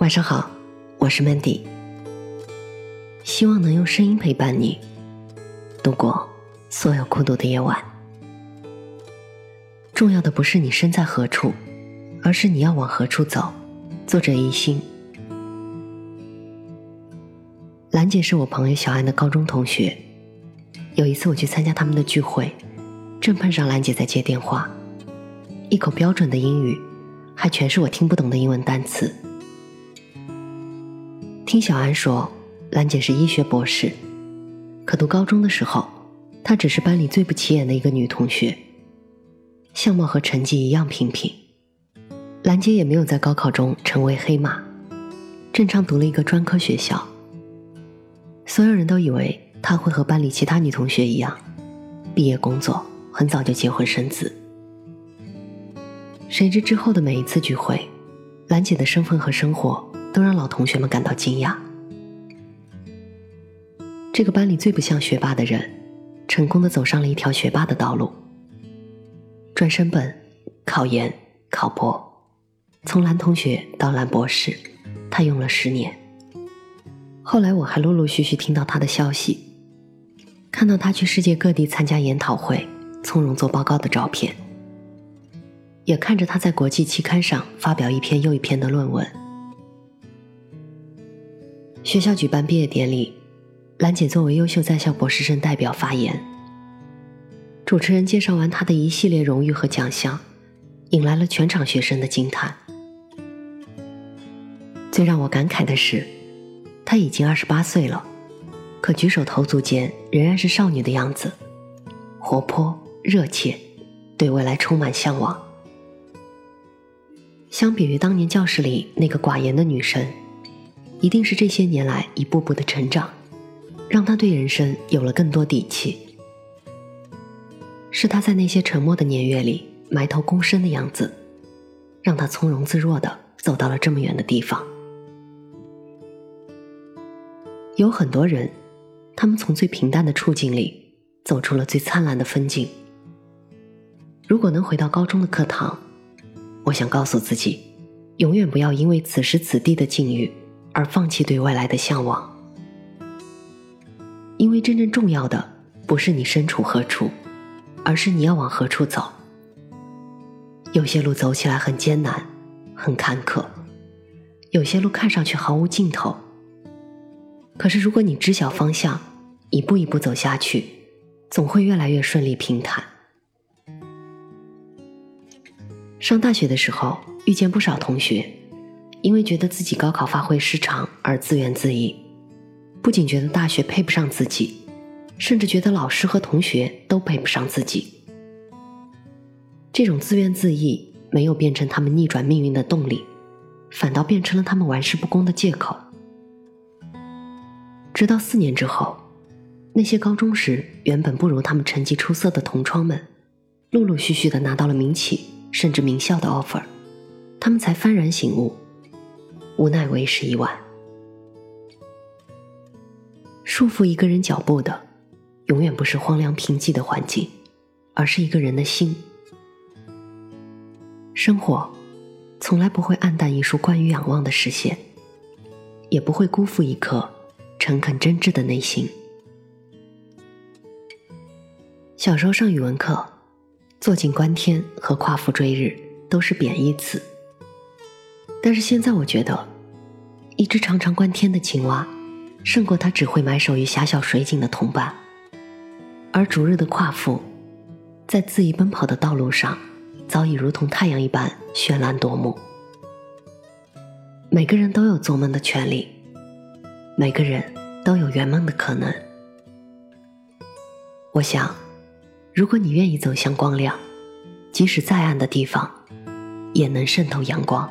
晚上好，我是 Mandy，希望能用声音陪伴你度过所有孤独的夜晚。重要的不是你身在何处，而是你要往何处走。作者一心，兰姐是我朋友小安的高中同学。有一次我去参加他们的聚会，正碰上兰姐在接电话，一口标准的英语，还全是我听不懂的英文单词。听小安说，兰姐是医学博士，可读高中的时候，她只是班里最不起眼的一个女同学，相貌和成绩一样平平。兰姐也没有在高考中成为黑马，正常读了一个专科学校。所有人都以为她会和班里其他女同学一样，毕业工作，很早就结婚生子。谁知之后的每一次聚会，兰姐的身份和生活。都让老同学们感到惊讶。这个班里最不像学霸的人，成功的走上了一条学霸的道路。专升本、考研、考博，从蓝同学到蓝博士，他用了十年。后来我还陆陆续续听到他的消息，看到他去世界各地参加研讨会，从容做报告的照片，也看着他在国际期刊上发表一篇又一篇的论文。学校举办毕业典礼，兰姐作为优秀在校博士生代表发言。主持人介绍完她的一系列荣誉和奖项，引来了全场学生的惊叹。最让我感慨的是，她已经二十八岁了，可举手投足间仍然是少女的样子，活泼热切，对未来充满向往。相比于当年教室里那个寡言的女生。一定是这些年来一步步的成长，让他对人生有了更多底气。是他在那些沉默的年月里埋头躬身的样子，让他从容自若的走到了这么远的地方。有很多人，他们从最平淡的处境里走出了最灿烂的风景。如果能回到高中的课堂，我想告诉自己，永远不要因为此时此地的境遇。而放弃对未来的向往，因为真正重要的不是你身处何处，而是你要往何处走。有些路走起来很艰难，很坎坷；有些路看上去毫无尽头。可是如果你知晓方向，一步一步走下去，总会越来越顺利平坦。上大学的时候，遇见不少同学。因为觉得自己高考发挥失常而自怨自艾，不仅觉得大学配不上自己，甚至觉得老师和同学都配不上自己。这种自怨自艾没有变成他们逆转命运的动力，反倒变成了他们玩世不恭的借口。直到四年之后，那些高中时原本不如他们成绩出色的同窗们，陆陆续续的拿到了民企甚至名校的 offer，他们才幡然醒悟。无奈为时已晚。束缚一个人脚步的，永远不是荒凉贫瘠的环境，而是一个人的心。生活从来不会暗淡一束关于仰望的视线，也不会辜负一颗诚恳真挚的内心。小时候上语文课，“坐井观天”和“夸父追日”都是贬义词。但是现在我觉得，一只常常观天的青蛙，胜过它只会埋首于狭小水井的同伴。而逐日的夸父，在恣意奔跑的道路上，早已如同太阳一般绚烂夺目。每个人都有做梦的权利，每个人都有圆梦的可能。我想，如果你愿意走向光亮，即使再暗的地方，也能渗透阳光。